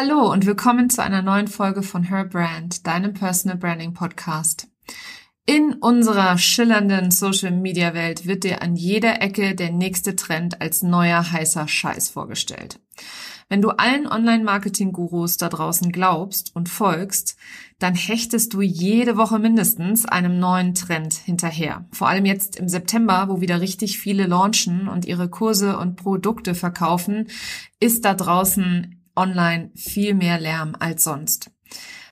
Hallo und willkommen zu einer neuen Folge von Her Brand, deinem Personal Branding Podcast. In unserer schillernden Social Media Welt wird dir an jeder Ecke der nächste Trend als neuer heißer Scheiß vorgestellt. Wenn du allen Online-Marketing-Gurus da draußen glaubst und folgst, dann hechtest du jede Woche mindestens einem neuen Trend hinterher. Vor allem jetzt im September, wo wieder richtig viele launchen und ihre Kurse und Produkte verkaufen, ist da draußen online viel mehr Lärm als sonst.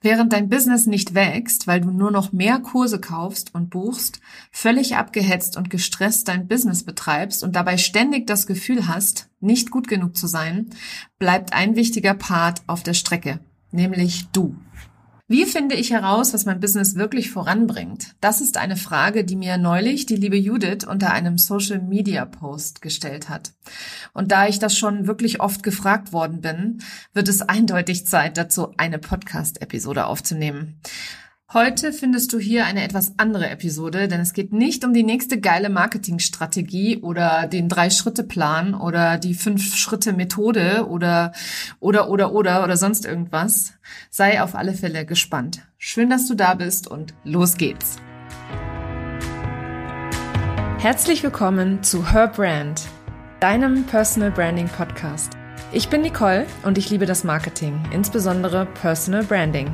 Während dein Business nicht wächst, weil du nur noch mehr Kurse kaufst und buchst, völlig abgehetzt und gestresst dein Business betreibst und dabei ständig das Gefühl hast, nicht gut genug zu sein, bleibt ein wichtiger Part auf der Strecke, nämlich du. Wie finde ich heraus, was mein Business wirklich voranbringt? Das ist eine Frage, die mir neulich die liebe Judith unter einem Social Media Post gestellt hat. Und da ich das schon wirklich oft gefragt worden bin, wird es eindeutig Zeit dazu, eine Podcast-Episode aufzunehmen. Heute findest du hier eine etwas andere Episode, denn es geht nicht um die nächste geile Marketingstrategie oder den Drei-Schritte-Plan oder die Fünf-Schritte-Methode oder, oder, oder, oder, oder sonst irgendwas. Sei auf alle Fälle gespannt. Schön, dass du da bist und los geht's. Herzlich willkommen zu Her Brand, deinem Personal Branding Podcast. Ich bin Nicole und ich liebe das Marketing, insbesondere Personal Branding.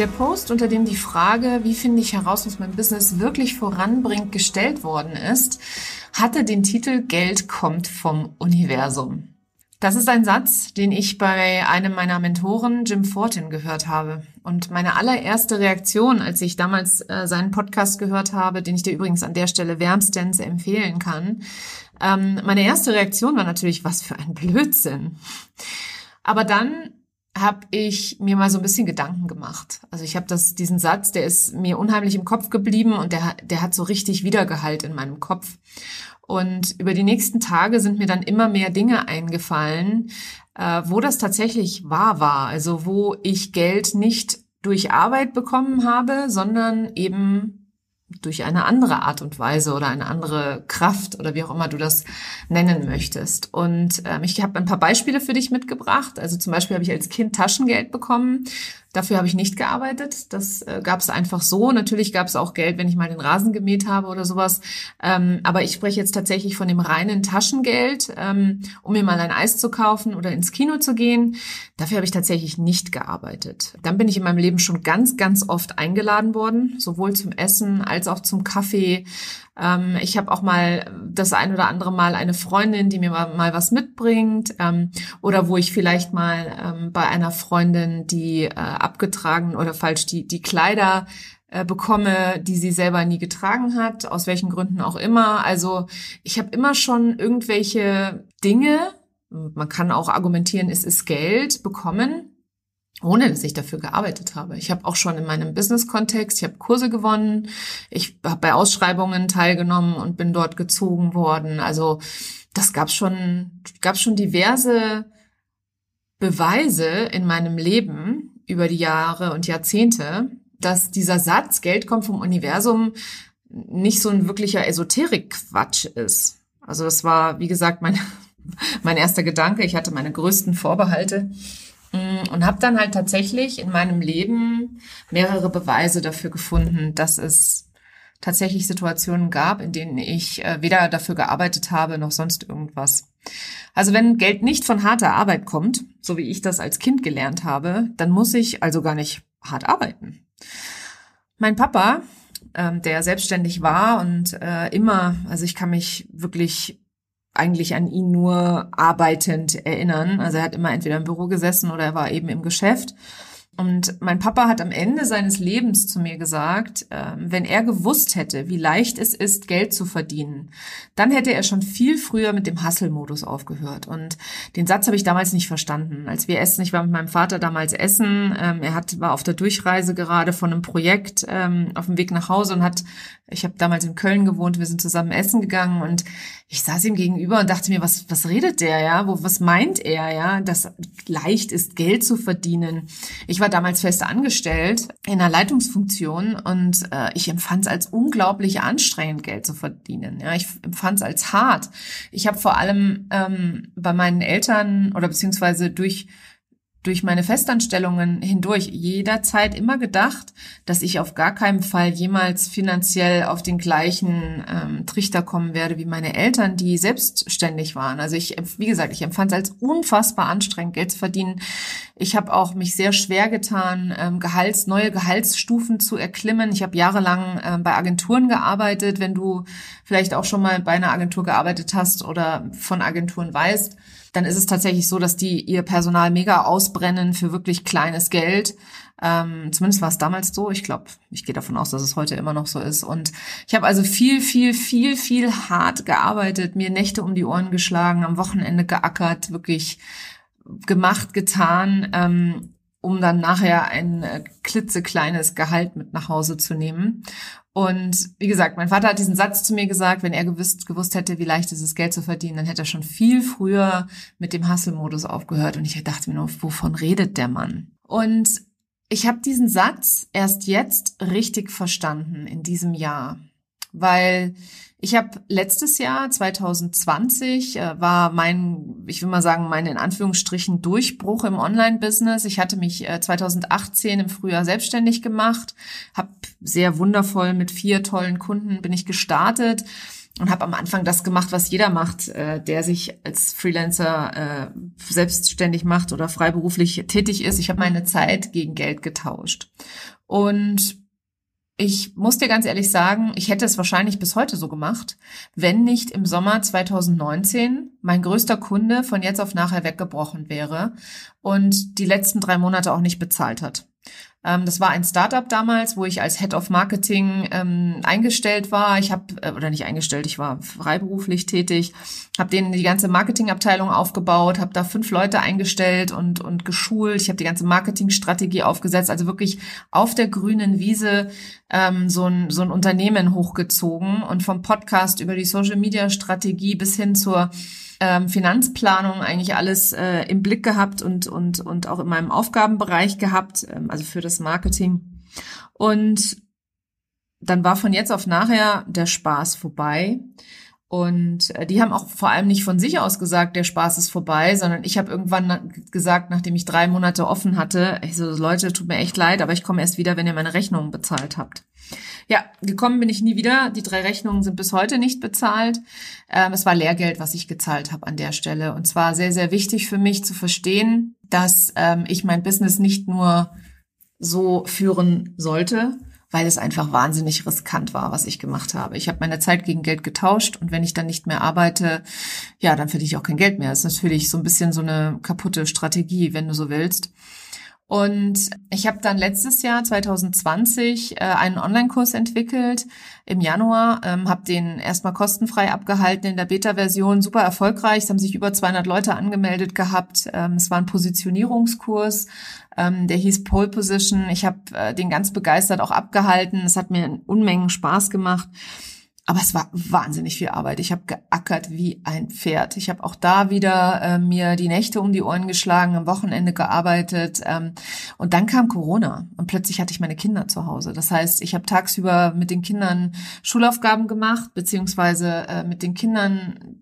Der Post, unter dem die Frage, wie finde ich heraus, was mein Business wirklich voranbringt, gestellt worden ist, hatte den Titel Geld kommt vom Universum. Das ist ein Satz, den ich bei einem meiner Mentoren, Jim Fortin, gehört habe. Und meine allererste Reaktion, als ich damals äh, seinen Podcast gehört habe, den ich dir übrigens an der Stelle wärmstens empfehlen kann, ähm, meine erste Reaktion war natürlich, was für ein Blödsinn. Aber dann habe ich mir mal so ein bisschen Gedanken gemacht. Also ich habe das diesen Satz, der ist mir unheimlich im Kopf geblieben und der der hat so richtig Wiedergehalt in meinem Kopf. Und über die nächsten Tage sind mir dann immer mehr Dinge eingefallen, äh, wo das tatsächlich wahr war. Also wo ich Geld nicht durch Arbeit bekommen habe, sondern eben durch eine andere Art und Weise oder eine andere Kraft oder wie auch immer du das nennen möchtest. Und ähm, ich habe ein paar Beispiele für dich mitgebracht. Also zum Beispiel habe ich als Kind Taschengeld bekommen. Dafür habe ich nicht gearbeitet. Das äh, gab es einfach so. Natürlich gab es auch Geld, wenn ich mal den Rasen gemäht habe oder sowas. Ähm, aber ich spreche jetzt tatsächlich von dem reinen Taschengeld, ähm, um mir mal ein Eis zu kaufen oder ins Kino zu gehen. Dafür habe ich tatsächlich nicht gearbeitet. Dann bin ich in meinem Leben schon ganz, ganz oft eingeladen worden, sowohl zum Essen als auch zum Kaffee. Ähm, ich habe auch mal das ein oder andere Mal eine Freundin, die mir mal, mal was mitbringt ähm, oder wo ich vielleicht mal ähm, bei einer Freundin, die äh, abgetragen oder falsch die, die Kleider äh, bekomme, die sie selber nie getragen hat, aus welchen Gründen auch immer. Also ich habe immer schon irgendwelche Dinge, man kann auch argumentieren, es ist Geld bekommen, ohne dass ich dafür gearbeitet habe. Ich habe auch schon in meinem Business-Kontext, ich habe Kurse gewonnen, ich habe bei Ausschreibungen teilgenommen und bin dort gezogen worden. Also das gab schon, gab schon diverse Beweise in meinem Leben über die Jahre und Jahrzehnte, dass dieser Satz Geld kommt vom Universum nicht so ein wirklicher Esoterik-Quatsch ist. Also das war, wie gesagt, mein, mein erster Gedanke. Ich hatte meine größten Vorbehalte Mm, und habe dann halt tatsächlich in meinem Leben mehrere Beweise dafür gefunden, dass es tatsächlich Situationen gab, in denen ich äh, weder dafür gearbeitet habe noch sonst irgendwas. Also wenn Geld nicht von harter Arbeit kommt, so wie ich das als Kind gelernt habe, dann muss ich also gar nicht hart arbeiten. Mein Papa, ähm, der selbstständig war und äh, immer, also ich kann mich wirklich eigentlich an ihn nur arbeitend erinnern. Also er hat immer entweder im Büro gesessen oder er war eben im Geschäft. Und mein Papa hat am Ende seines Lebens zu mir gesagt, äh, wenn er gewusst hätte, wie leicht es ist, Geld zu verdienen, dann hätte er schon viel früher mit dem Hustle-Modus aufgehört. Und den Satz habe ich damals nicht verstanden. Als wir essen, ich war mit meinem Vater damals essen, ähm, er hat, war auf der Durchreise gerade von einem Projekt ähm, auf dem Weg nach Hause und hat ich habe damals in Köln gewohnt, wir sind zusammen essen gegangen und ich saß ihm gegenüber und dachte mir, was, was redet der, ja? Wo, was meint er, ja? Dass leicht ist, Geld zu verdienen. Ich war damals fest angestellt in einer Leitungsfunktion und äh, ich empfand es als unglaublich anstrengend, Geld zu verdienen. Ja, ich empfand es als hart. Ich habe vor allem ähm, bei meinen Eltern oder beziehungsweise durch durch meine Festanstellungen hindurch jederzeit immer gedacht, dass ich auf gar keinen Fall jemals finanziell auf den gleichen ähm, Trichter kommen werde wie meine Eltern, die selbstständig waren. Also ich, wie gesagt, ich empfand es als unfassbar anstrengend, Geld zu verdienen. Ich habe auch mich sehr schwer getan, ähm, Gehalts, neue Gehaltsstufen zu erklimmen. Ich habe jahrelang ähm, bei Agenturen gearbeitet. Wenn du vielleicht auch schon mal bei einer Agentur gearbeitet hast oder von Agenturen weißt, dann ist es tatsächlich so, dass die ihr Personal mega ausbrennen für wirklich kleines Geld. Ähm, zumindest war es damals so. Ich glaube, ich gehe davon aus, dass es heute immer noch so ist. Und ich habe also viel, viel, viel, viel hart gearbeitet, mir Nächte um die Ohren geschlagen, am Wochenende geackert, wirklich gemacht, getan, ähm, um dann nachher ein äh, klitzekleines Gehalt mit nach Hause zu nehmen. Und wie gesagt, mein Vater hat diesen Satz zu mir gesagt, wenn er gewusst, gewusst hätte, wie leicht es ist, Geld zu verdienen, dann hätte er schon viel früher mit dem Hustle-Modus aufgehört. Und ich dachte mir nur, wovon redet der Mann? Und ich habe diesen Satz erst jetzt richtig verstanden in diesem Jahr, weil ich habe letztes Jahr, 2020, äh, war mein, ich will mal sagen, mein in Anführungsstrichen Durchbruch im Online-Business. Ich hatte mich äh, 2018 im Frühjahr selbstständig gemacht, habe sehr wundervoll mit vier tollen Kunden bin ich gestartet und habe am Anfang das gemacht, was jeder macht, äh, der sich als Freelancer äh, selbstständig macht oder freiberuflich tätig ist. Ich habe meine Zeit gegen Geld getauscht. Und ich muss dir ganz ehrlich sagen, ich hätte es wahrscheinlich bis heute so gemacht, wenn nicht im Sommer 2019 mein größter Kunde von jetzt auf nachher weggebrochen wäre und die letzten drei Monate auch nicht bezahlt hat. Ähm, das war ein Startup damals, wo ich als Head of Marketing ähm, eingestellt war. Ich habe äh, oder nicht eingestellt, ich war freiberuflich tätig, habe denen die ganze Marketingabteilung aufgebaut, habe da fünf Leute eingestellt und und geschult. Ich habe die ganze Marketingstrategie aufgesetzt, also wirklich auf der grünen Wiese ähm, so ein so ein Unternehmen hochgezogen und vom Podcast über die Social Media Strategie bis hin zur ähm, Finanzplanung eigentlich alles äh, im Blick gehabt und, und, und auch in meinem Aufgabenbereich gehabt, ähm, also für das Marketing. Und dann war von jetzt auf nachher der Spaß vorbei. Und äh, die haben auch vor allem nicht von sich aus gesagt, der Spaß ist vorbei, sondern ich habe irgendwann gesagt, nachdem ich drei Monate offen hatte, ich so, Leute, tut mir echt leid, aber ich komme erst wieder, wenn ihr meine Rechnungen bezahlt habt. Ja, gekommen bin ich nie wieder. Die drei Rechnungen sind bis heute nicht bezahlt. Ähm, es war Lehrgeld, was ich gezahlt habe an der Stelle. Und zwar sehr, sehr wichtig für mich zu verstehen, dass ähm, ich mein Business nicht nur so führen sollte, weil es einfach wahnsinnig riskant war, was ich gemacht habe. Ich habe meine Zeit gegen Geld getauscht und wenn ich dann nicht mehr arbeite, ja, dann verdiene ich auch kein Geld mehr. Das ist natürlich so ein bisschen so eine kaputte Strategie, wenn du so willst. Und ich habe dann letztes Jahr 2020 äh, einen Online-Kurs entwickelt im Januar, ähm, habe den erstmal kostenfrei abgehalten in der Beta-Version, super erfolgreich. Es haben sich über 200 Leute angemeldet gehabt. Ähm, es war ein Positionierungskurs, ähm, der hieß Pole Position. Ich habe äh, den ganz begeistert auch abgehalten. Es hat mir Unmengen Spaß gemacht. Aber es war wahnsinnig viel Arbeit. Ich habe geackert wie ein Pferd. Ich habe auch da wieder äh, mir die Nächte um die Ohren geschlagen, am Wochenende gearbeitet. Ähm, und dann kam Corona und plötzlich hatte ich meine Kinder zu Hause. Das heißt, ich habe tagsüber mit den Kindern Schulaufgaben gemacht, beziehungsweise äh, mit den Kindern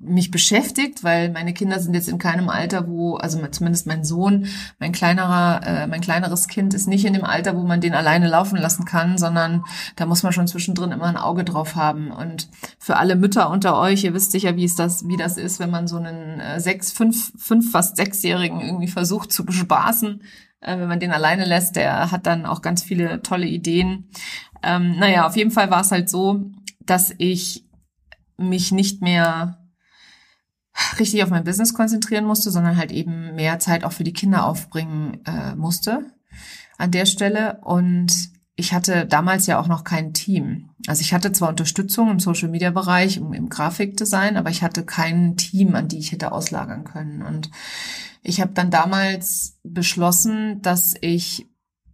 mich beschäftigt, weil meine Kinder sind jetzt in keinem Alter, wo, also zumindest mein Sohn, mein kleinerer, äh, mein kleineres Kind ist nicht in dem Alter, wo man den alleine laufen lassen kann, sondern da muss man schon zwischendrin immer ein Auge drauf haben. Und für alle Mütter unter euch, ihr wisst sicher, wie es das, wie das ist, wenn man so einen äh, sechs, fünf, fünf, fast sechsjährigen irgendwie versucht zu bespaßen. Äh, wenn man den alleine lässt, der hat dann auch ganz viele tolle Ideen. Ähm, naja, auf jeden Fall war es halt so, dass ich mich nicht mehr richtig auf mein Business konzentrieren musste, sondern halt eben mehr Zeit auch für die Kinder aufbringen äh, musste. an der Stelle. Und ich hatte damals ja auch noch kein Team. Also ich hatte zwar Unterstützung im Social Media Bereich, im, im Grafikdesign, aber ich hatte kein Team, an die ich hätte auslagern können. Und ich habe dann damals beschlossen, dass ich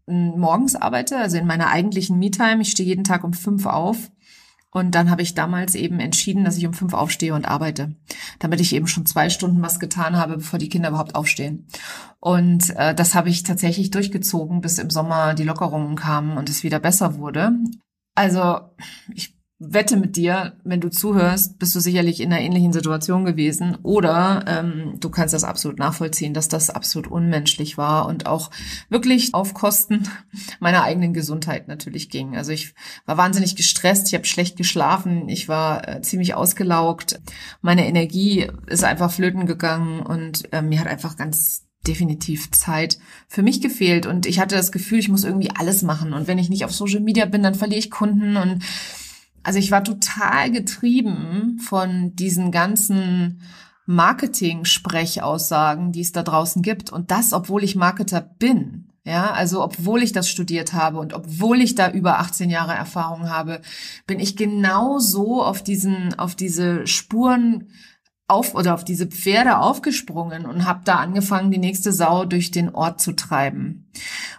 morgens arbeite, also in meiner eigentlichen Me-Time. Ich stehe jeden Tag um fünf auf. Und dann habe ich damals eben entschieden, dass ich um fünf aufstehe und arbeite, damit ich eben schon zwei Stunden was getan habe, bevor die Kinder überhaupt aufstehen. Und äh, das habe ich tatsächlich durchgezogen, bis im Sommer die Lockerungen kamen und es wieder besser wurde. Also ich wette mit dir, wenn du zuhörst, bist du sicherlich in einer ähnlichen Situation gewesen. Oder ähm, du kannst das absolut nachvollziehen, dass das absolut unmenschlich war und auch wirklich auf Kosten meiner eigenen Gesundheit natürlich ging. Also ich war wahnsinnig gestresst, ich habe schlecht geschlafen, ich war äh, ziemlich ausgelaugt, meine Energie ist einfach flöten gegangen und äh, mir hat einfach ganz definitiv Zeit für mich gefehlt und ich hatte das Gefühl, ich muss irgendwie alles machen und wenn ich nicht auf Social Media bin, dann verliere ich Kunden und also ich war total getrieben von diesen ganzen Marketing-Sprechaussagen, die es da draußen gibt. Und das, obwohl ich Marketer bin. Ja, also obwohl ich das studiert habe und obwohl ich da über 18 Jahre Erfahrung habe, bin ich genau so auf diesen, auf diese Spuren auf oder auf diese Pferde aufgesprungen und habe da angefangen, die nächste Sau durch den Ort zu treiben.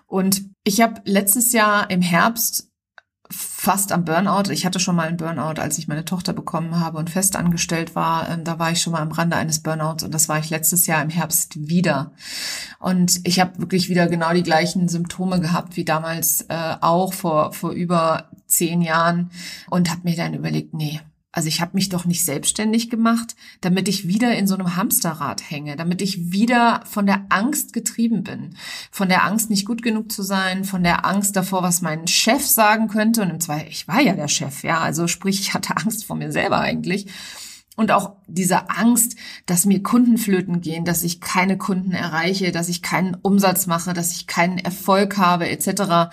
Und ich habe letztes Jahr im Herbst fast am Burnout. Ich hatte schon mal einen Burnout, als ich meine Tochter bekommen habe und fest angestellt war. Ähm, da war ich schon mal am Rande eines Burnouts und das war ich letztes Jahr im Herbst wieder. Und ich habe wirklich wieder genau die gleichen Symptome gehabt wie damals äh, auch vor, vor über zehn Jahren und habe mir dann überlegt, nee, also ich habe mich doch nicht selbstständig gemacht, damit ich wieder in so einem Hamsterrad hänge, damit ich wieder von der Angst getrieben bin. Von der Angst, nicht gut genug zu sein, von der Angst davor, was mein Chef sagen könnte. Und im Zweifel, ich war ja der Chef, ja. Also sprich, ich hatte Angst vor mir selber eigentlich. Und auch diese Angst, dass mir Kunden flöten gehen, dass ich keine Kunden erreiche, dass ich keinen Umsatz mache, dass ich keinen Erfolg habe, etc.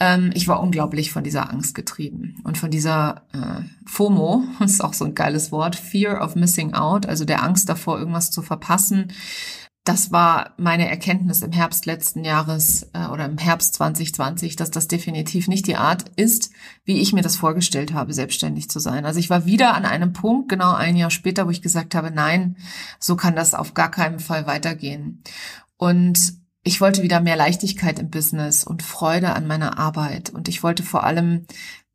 Ähm, ich war unglaublich von dieser Angst getrieben und von dieser äh, FOMO, ist auch so ein geiles Wort, Fear of Missing Out, also der Angst davor, irgendwas zu verpassen. Das war meine Erkenntnis im Herbst letzten Jahres äh, oder im Herbst 2020, dass das definitiv nicht die Art ist, wie ich mir das vorgestellt habe, selbstständig zu sein. Also ich war wieder an einem Punkt, genau ein Jahr später, wo ich gesagt habe, nein, so kann das auf gar keinen Fall weitergehen. Und ich wollte wieder mehr Leichtigkeit im Business und Freude an meiner Arbeit. Und ich wollte vor allem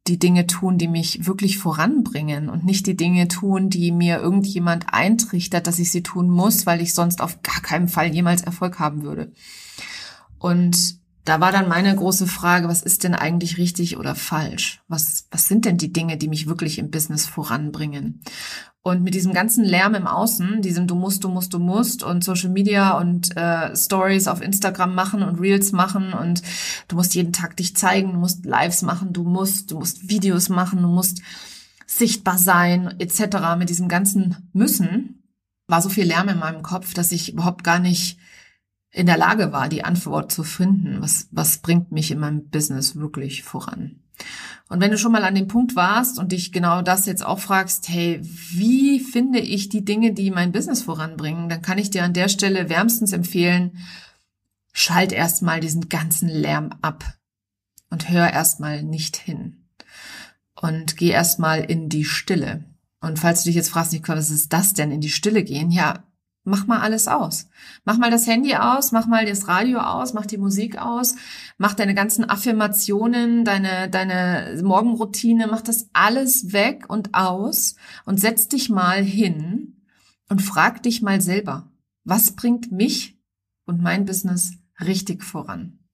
die Dinge tun, die mich wirklich voranbringen und nicht die Dinge tun, die mir irgendjemand eintrichtert, dass ich sie tun muss, weil ich sonst auf gar keinen Fall jemals Erfolg haben würde. Und da war dann meine große Frage, was ist denn eigentlich richtig oder falsch? Was, was sind denn die Dinge, die mich wirklich im Business voranbringen? Und mit diesem ganzen Lärm im Außen, diesem du musst, du musst, du musst und Social Media und äh, Stories auf Instagram machen und Reels machen und du musst jeden Tag dich zeigen, du musst Lives machen, du musst, du musst Videos machen, du musst sichtbar sein, etc. Mit diesem ganzen Müssen war so viel Lärm in meinem Kopf, dass ich überhaupt gar nicht in der Lage war, die Antwort zu finden. Was, was bringt mich in meinem Business wirklich voran? Und wenn du schon mal an dem Punkt warst und dich genau das jetzt auch fragst, hey, wie finde ich die Dinge, die mein Business voranbringen, dann kann ich dir an der Stelle wärmstens empfehlen, schalt erstmal diesen ganzen Lärm ab und hör erstmal nicht hin. Und geh erstmal in die Stille. Und falls du dich jetzt fragst, was ist das denn, in die Stille gehen? Ja, mach mal alles aus. Mach mal das Handy aus, mach mal das Radio aus, mach die Musik aus, mach deine ganzen Affirmationen, deine, deine Morgenroutine, mach das alles weg und aus und setz dich mal hin und frag dich mal selber, was bringt mich und mein Business richtig voran?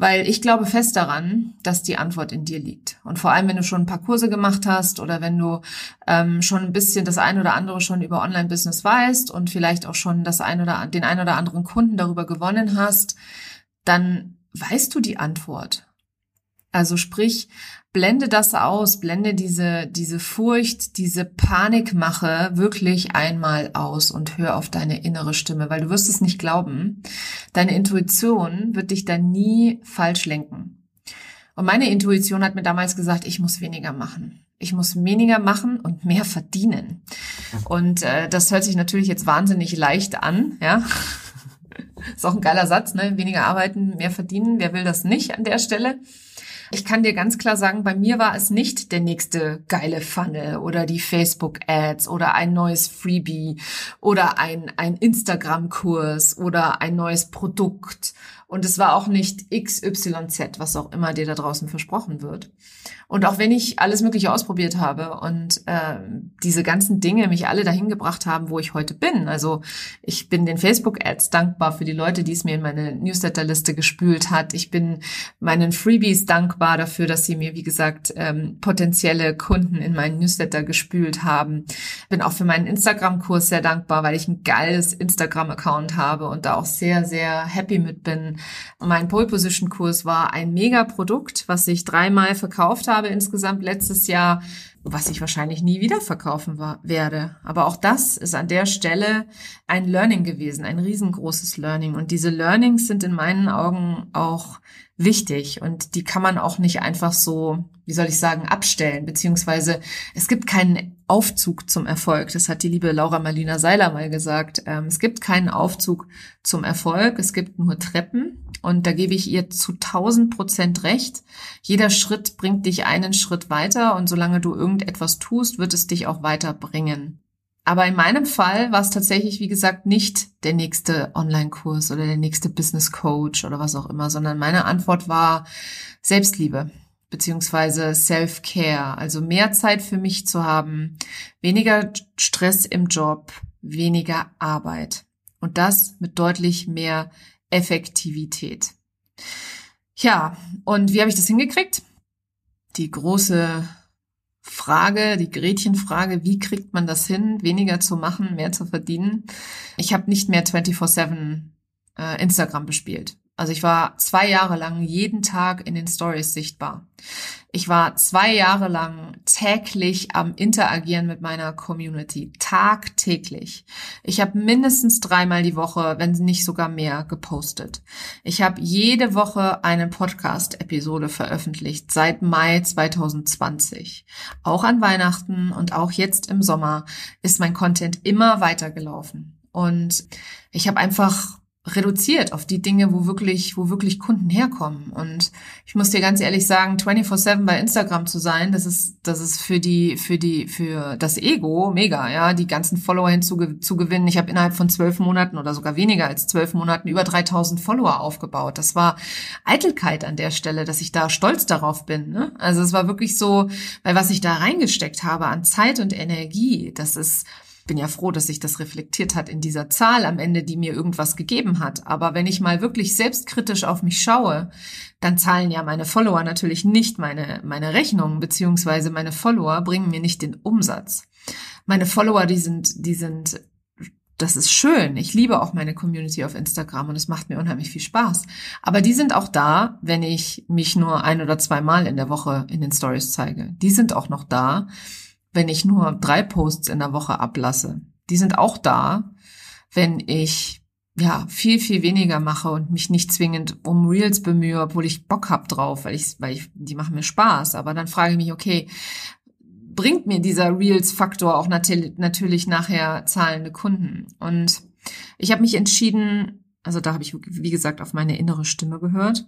Weil ich glaube fest daran, dass die Antwort in dir liegt. Und vor allem, wenn du schon ein paar Kurse gemacht hast oder wenn du ähm, schon ein bisschen das ein oder andere schon über Online-Business weißt und vielleicht auch schon das ein oder den ein oder anderen Kunden darüber gewonnen hast, dann weißt du die Antwort. Also sprich, blende das aus, blende diese, diese Furcht, diese Panikmache wirklich einmal aus und hör auf deine innere Stimme, weil du wirst es nicht glauben. Deine Intuition wird dich da nie falsch lenken. Und meine Intuition hat mir damals gesagt, ich muss weniger machen. Ich muss weniger machen und mehr verdienen. Und äh, das hört sich natürlich jetzt wahnsinnig leicht an, ja. Ist auch ein geiler Satz, ne? Weniger arbeiten, mehr verdienen. Wer will das nicht an der Stelle? Ich kann dir ganz klar sagen, bei mir war es nicht der nächste geile Funnel oder die Facebook-Ads oder ein neues Freebie oder ein, ein Instagram-Kurs oder ein neues Produkt. Und es war auch nicht XYZ, was auch immer dir da draußen versprochen wird. Und auch wenn ich alles Mögliche ausprobiert habe und äh, diese ganzen Dinge mich alle dahin gebracht haben, wo ich heute bin. Also ich bin den Facebook-Ads dankbar für die Leute, die es mir in meine Newsletterliste gespült hat. Ich bin meinen Freebies dankbar dafür, dass sie mir, wie gesagt, ähm, potenzielle Kunden in meinen Newsletter gespült haben. Bin auch für meinen Instagram-Kurs sehr dankbar, weil ich ein geiles Instagram-Account habe und da auch sehr, sehr happy mit bin. Mein Pole Position Kurs war ein Mega-Produkt, was ich dreimal verkauft habe insgesamt letztes Jahr, was ich wahrscheinlich nie wieder verkaufen war, werde. Aber auch das ist an der Stelle ein Learning gewesen, ein riesengroßes Learning. Und diese Learnings sind in meinen Augen auch wichtig und die kann man auch nicht einfach so, wie soll ich sagen, abstellen, beziehungsweise es gibt keinen Aufzug zum Erfolg. Das hat die liebe Laura Marlina Seiler mal gesagt. Ähm, es gibt keinen Aufzug zum Erfolg, es gibt nur Treppen und da gebe ich ihr zu 1000 Prozent recht. Jeder Schritt bringt dich einen Schritt weiter und solange du irgendetwas tust, wird es dich auch weiterbringen. Aber in meinem Fall war es tatsächlich, wie gesagt, nicht der nächste Online-Kurs oder der nächste Business Coach oder was auch immer, sondern meine Antwort war Selbstliebe beziehungsweise Self-Care, also mehr Zeit für mich zu haben, weniger Stress im Job, weniger Arbeit und das mit deutlich mehr Effektivität. Ja, und wie habe ich das hingekriegt? Die große Frage, die Gretchenfrage, wie kriegt man das hin, weniger zu machen, mehr zu verdienen? Ich habe nicht mehr 24/7 äh, Instagram bespielt. Also ich war zwei Jahre lang jeden Tag in den Stories sichtbar. Ich war zwei Jahre lang täglich am Interagieren mit meiner Community. Tagtäglich. Ich habe mindestens dreimal die Woche, wenn nicht sogar mehr, gepostet. Ich habe jede Woche eine Podcast-Episode veröffentlicht seit Mai 2020. Auch an Weihnachten und auch jetzt im Sommer ist mein Content immer weitergelaufen. Und ich habe einfach reduziert auf die Dinge, wo wirklich, wo wirklich Kunden herkommen. Und ich muss dir ganz ehrlich sagen, 24/7 bei Instagram zu sein, das ist, das ist für die, für die, für das Ego mega, ja, die ganzen Follower hinzugewinnen. Ich habe innerhalb von zwölf Monaten oder sogar weniger als zwölf Monaten über 3000 Follower aufgebaut. Das war Eitelkeit an der Stelle, dass ich da stolz darauf bin. Ne? Also es war wirklich so, weil was ich da reingesteckt habe an Zeit und Energie, das ist bin ja froh, dass sich das reflektiert hat in dieser Zahl am Ende, die mir irgendwas gegeben hat. Aber wenn ich mal wirklich selbstkritisch auf mich schaue, dann zahlen ja meine Follower natürlich nicht meine, meine Rechnungen, beziehungsweise meine Follower bringen mir nicht den Umsatz. Meine Follower, die sind, die sind das ist schön. Ich liebe auch meine Community auf Instagram und es macht mir unheimlich viel Spaß. Aber die sind auch da, wenn ich mich nur ein oder zweimal in der Woche in den Stories zeige. Die sind auch noch da, wenn ich nur drei Posts in der Woche ablasse. Die sind auch da, wenn ich ja viel viel weniger mache und mich nicht zwingend um Reels bemühe, obwohl ich Bock hab drauf, weil ich weil ich die machen mir Spaß, aber dann frage ich mich, okay, bringt mir dieser Reels Faktor auch nat natürlich nachher zahlende Kunden? Und ich habe mich entschieden, also da habe ich wie gesagt auf meine innere Stimme gehört.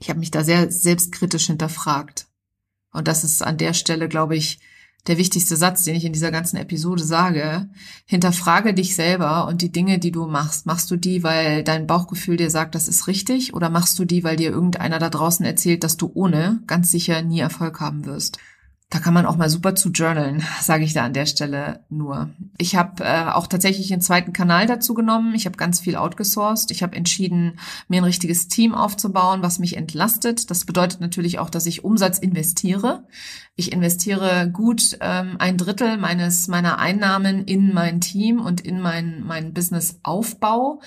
Ich habe mich da sehr selbstkritisch hinterfragt. Und das ist an der Stelle, glaube ich, der wichtigste Satz, den ich in dieser ganzen Episode sage. Hinterfrage dich selber und die Dinge, die du machst. Machst du die, weil dein Bauchgefühl dir sagt, das ist richtig? Oder machst du die, weil dir irgendeiner da draußen erzählt, dass du ohne ganz sicher nie Erfolg haben wirst? Da kann man auch mal super zu journalen, sage ich da an der Stelle nur. Ich habe äh, auch tatsächlich einen zweiten Kanal dazu genommen. Ich habe ganz viel outgesourced. Ich habe entschieden, mir ein richtiges Team aufzubauen, was mich entlastet. Das bedeutet natürlich auch, dass ich Umsatz investiere. Ich investiere gut ähm, ein Drittel meines meiner Einnahmen in mein Team und in mein mein Businessaufbau.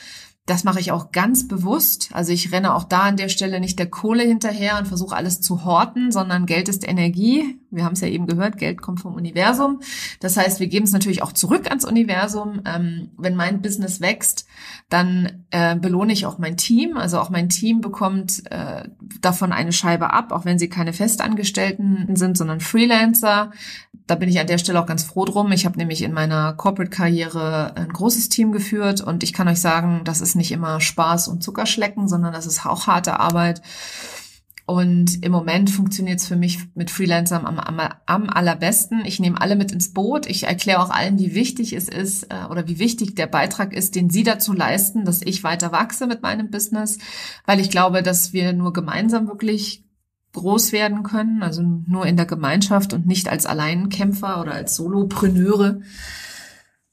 Das mache ich auch ganz bewusst. Also ich renne auch da an der Stelle nicht der Kohle hinterher und versuche alles zu horten, sondern Geld ist Energie. Wir haben es ja eben gehört, Geld kommt vom Universum. Das heißt, wir geben es natürlich auch zurück ans Universum. Ähm, wenn mein Business wächst, dann äh, belohne ich auch mein Team. Also auch mein Team bekommt äh, davon eine Scheibe ab, auch wenn sie keine Festangestellten sind, sondern Freelancer da bin ich an der Stelle auch ganz froh drum. Ich habe nämlich in meiner Corporate-Karriere ein großes Team geführt und ich kann euch sagen, das ist nicht immer Spaß und Zuckerschlecken, sondern das ist auch harte Arbeit. Und im Moment funktioniert es für mich mit Freelancern am, am, am, allerbesten. Ich nehme alle mit ins Boot. Ich erkläre auch allen, wie wichtig es ist äh, oder wie wichtig der Beitrag ist, den sie dazu leisten, dass ich weiter wachse mit meinem Business, weil ich glaube, dass wir nur gemeinsam wirklich groß werden können, also nur in der Gemeinschaft und nicht als Alleinkämpfer oder als Solopreneure.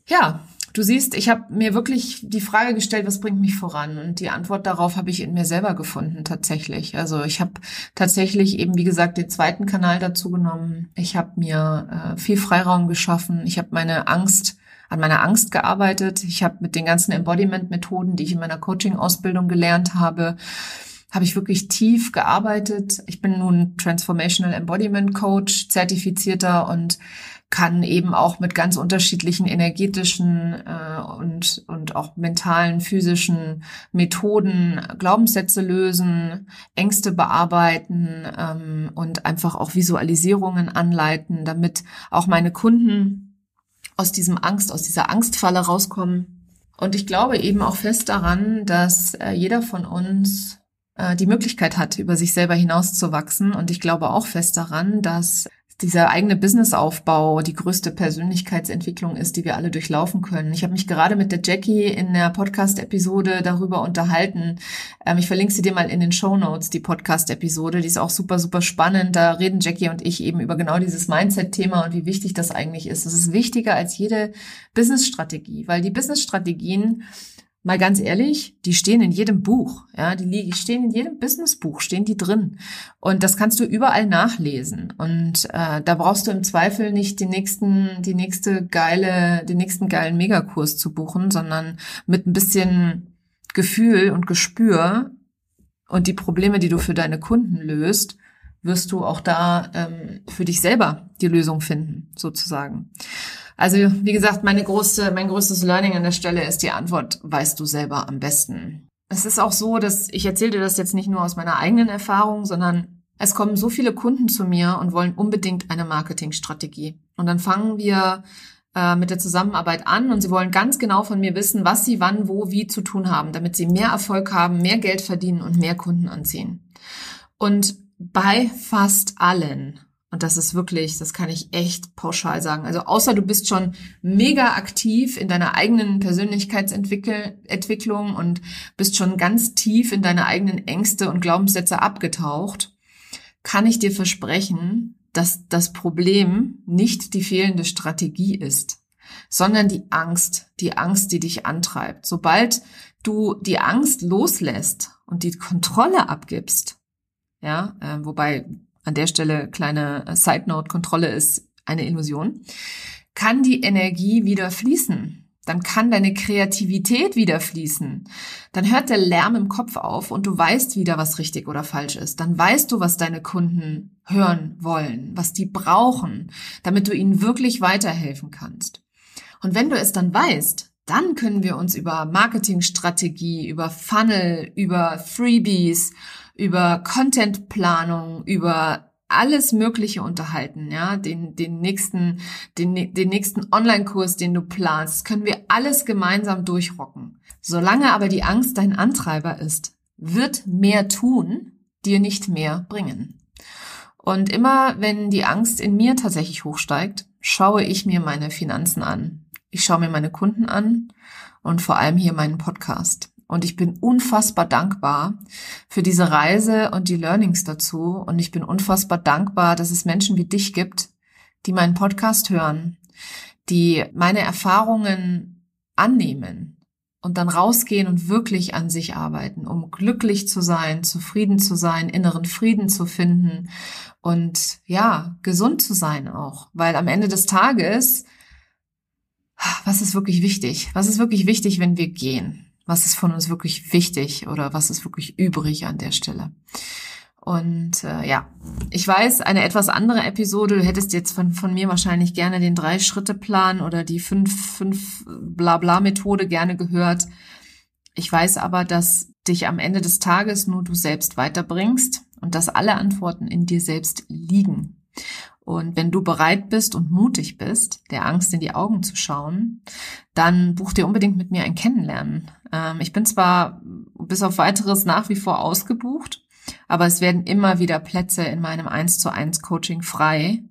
Ja, du siehst, ich habe mir wirklich die Frage gestellt, was bringt mich voran? Und die Antwort darauf habe ich in mir selber gefunden tatsächlich. Also ich habe tatsächlich eben, wie gesagt, den zweiten Kanal dazu genommen. Ich habe mir äh, viel Freiraum geschaffen. Ich habe meine Angst an meiner Angst gearbeitet. Ich habe mit den ganzen Embodiment-Methoden, die ich in meiner Coaching-Ausbildung gelernt habe, habe ich wirklich tief gearbeitet. Ich bin nun Transformational Embodiment Coach, zertifizierter und kann eben auch mit ganz unterschiedlichen energetischen äh, und, und auch mentalen, physischen Methoden Glaubenssätze lösen, Ängste bearbeiten ähm, und einfach auch Visualisierungen anleiten, damit auch meine Kunden aus diesem Angst, aus dieser Angstfalle rauskommen. Und ich glaube eben auch fest daran, dass äh, jeder von uns äh, die Möglichkeit hat, über sich selber hinauszuwachsen. Und ich glaube auch fest daran, dass dieser eigene Businessaufbau die größte Persönlichkeitsentwicklung ist, die wir alle durchlaufen können. Ich habe mich gerade mit der Jackie in der Podcast-Episode darüber unterhalten. Ähm, ich verlinke sie dir mal in den Show Notes, die Podcast-Episode. Die ist auch super, super spannend. Da reden Jackie und ich eben über genau dieses Mindset-Thema und wie wichtig das eigentlich ist. Das ist wichtiger als jede Business-Strategie, weil die Business-Strategien mal ganz ehrlich, die stehen in jedem Buch, ja, die stehen in jedem Businessbuch, stehen die drin. Und das kannst du überall nachlesen. Und äh, da brauchst du im Zweifel nicht die nächsten, die nächste geile, den nächsten geilen Megakurs zu buchen, sondern mit ein bisschen Gefühl und Gespür und die Probleme, die du für deine Kunden löst, wirst du auch da ähm, für dich selber die Lösung finden, sozusagen. Also wie gesagt, meine große, mein größtes Learning an der Stelle ist die Antwort, weißt du selber am besten. Es ist auch so, dass ich erzähle dir das jetzt nicht nur aus meiner eigenen Erfahrung, sondern es kommen so viele Kunden zu mir und wollen unbedingt eine Marketingstrategie. Und dann fangen wir äh, mit der Zusammenarbeit an und sie wollen ganz genau von mir wissen, was sie wann, wo, wie zu tun haben, damit sie mehr Erfolg haben, mehr Geld verdienen und mehr Kunden anziehen. Und bei fast allen und das ist wirklich, das kann ich echt pauschal sagen. Also außer du bist schon mega aktiv in deiner eigenen Persönlichkeitsentwicklung und bist schon ganz tief in deine eigenen Ängste und Glaubenssätze abgetaucht, kann ich dir versprechen, dass das Problem nicht die fehlende Strategie ist, sondern die Angst, die Angst, die dich antreibt. Sobald du die Angst loslässt und die Kontrolle abgibst, ja, äh, wobei an der Stelle kleine Side Note, Kontrolle ist eine Illusion, kann die Energie wieder fließen. Dann kann deine Kreativität wieder fließen. Dann hört der Lärm im Kopf auf und du weißt wieder, was richtig oder falsch ist. Dann weißt du, was deine Kunden hören wollen, was die brauchen, damit du ihnen wirklich weiterhelfen kannst. Und wenn du es dann weißt, dann können wir uns über Marketingstrategie, über Funnel, über Freebies über Contentplanung, über alles Mögliche unterhalten, ja, den, den nächsten, den, den nächsten Online-Kurs, den du planst, können wir alles gemeinsam durchrocken. Solange aber die Angst dein Antreiber ist, wird mehr tun dir nicht mehr bringen. Und immer wenn die Angst in mir tatsächlich hochsteigt, schaue ich mir meine Finanzen an. Ich schaue mir meine Kunden an und vor allem hier meinen Podcast. Und ich bin unfassbar dankbar für diese Reise und die Learnings dazu. Und ich bin unfassbar dankbar, dass es Menschen wie dich gibt, die meinen Podcast hören, die meine Erfahrungen annehmen und dann rausgehen und wirklich an sich arbeiten, um glücklich zu sein, zufrieden zu sein, inneren Frieden zu finden und ja, gesund zu sein auch. Weil am Ende des Tages, was ist wirklich wichtig? Was ist wirklich wichtig, wenn wir gehen? Was ist von uns wirklich wichtig oder was ist wirklich übrig an der Stelle. Und äh, ja, ich weiß, eine etwas andere Episode, du hättest jetzt von, von mir wahrscheinlich gerne den Drei-Schritte-Plan oder die fünf, fünf Blabla-Methode gerne gehört. Ich weiß aber, dass dich am Ende des Tages nur du selbst weiterbringst und dass alle Antworten in dir selbst liegen. Und wenn du bereit bist und mutig bist, der Angst in die Augen zu schauen, dann buch dir unbedingt mit mir ein Kennenlernen. Ähm, ich bin zwar bis auf weiteres nach wie vor ausgebucht, aber es werden immer wieder Plätze in meinem 1 zu 1 Coaching frei.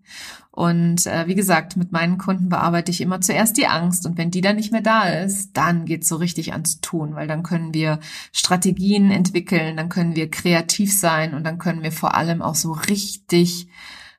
Und äh, wie gesagt, mit meinen Kunden bearbeite ich immer zuerst die Angst und wenn die dann nicht mehr da ist, dann geht's so richtig ans Tun, weil dann können wir Strategien entwickeln, dann können wir kreativ sein und dann können wir vor allem auch so richtig,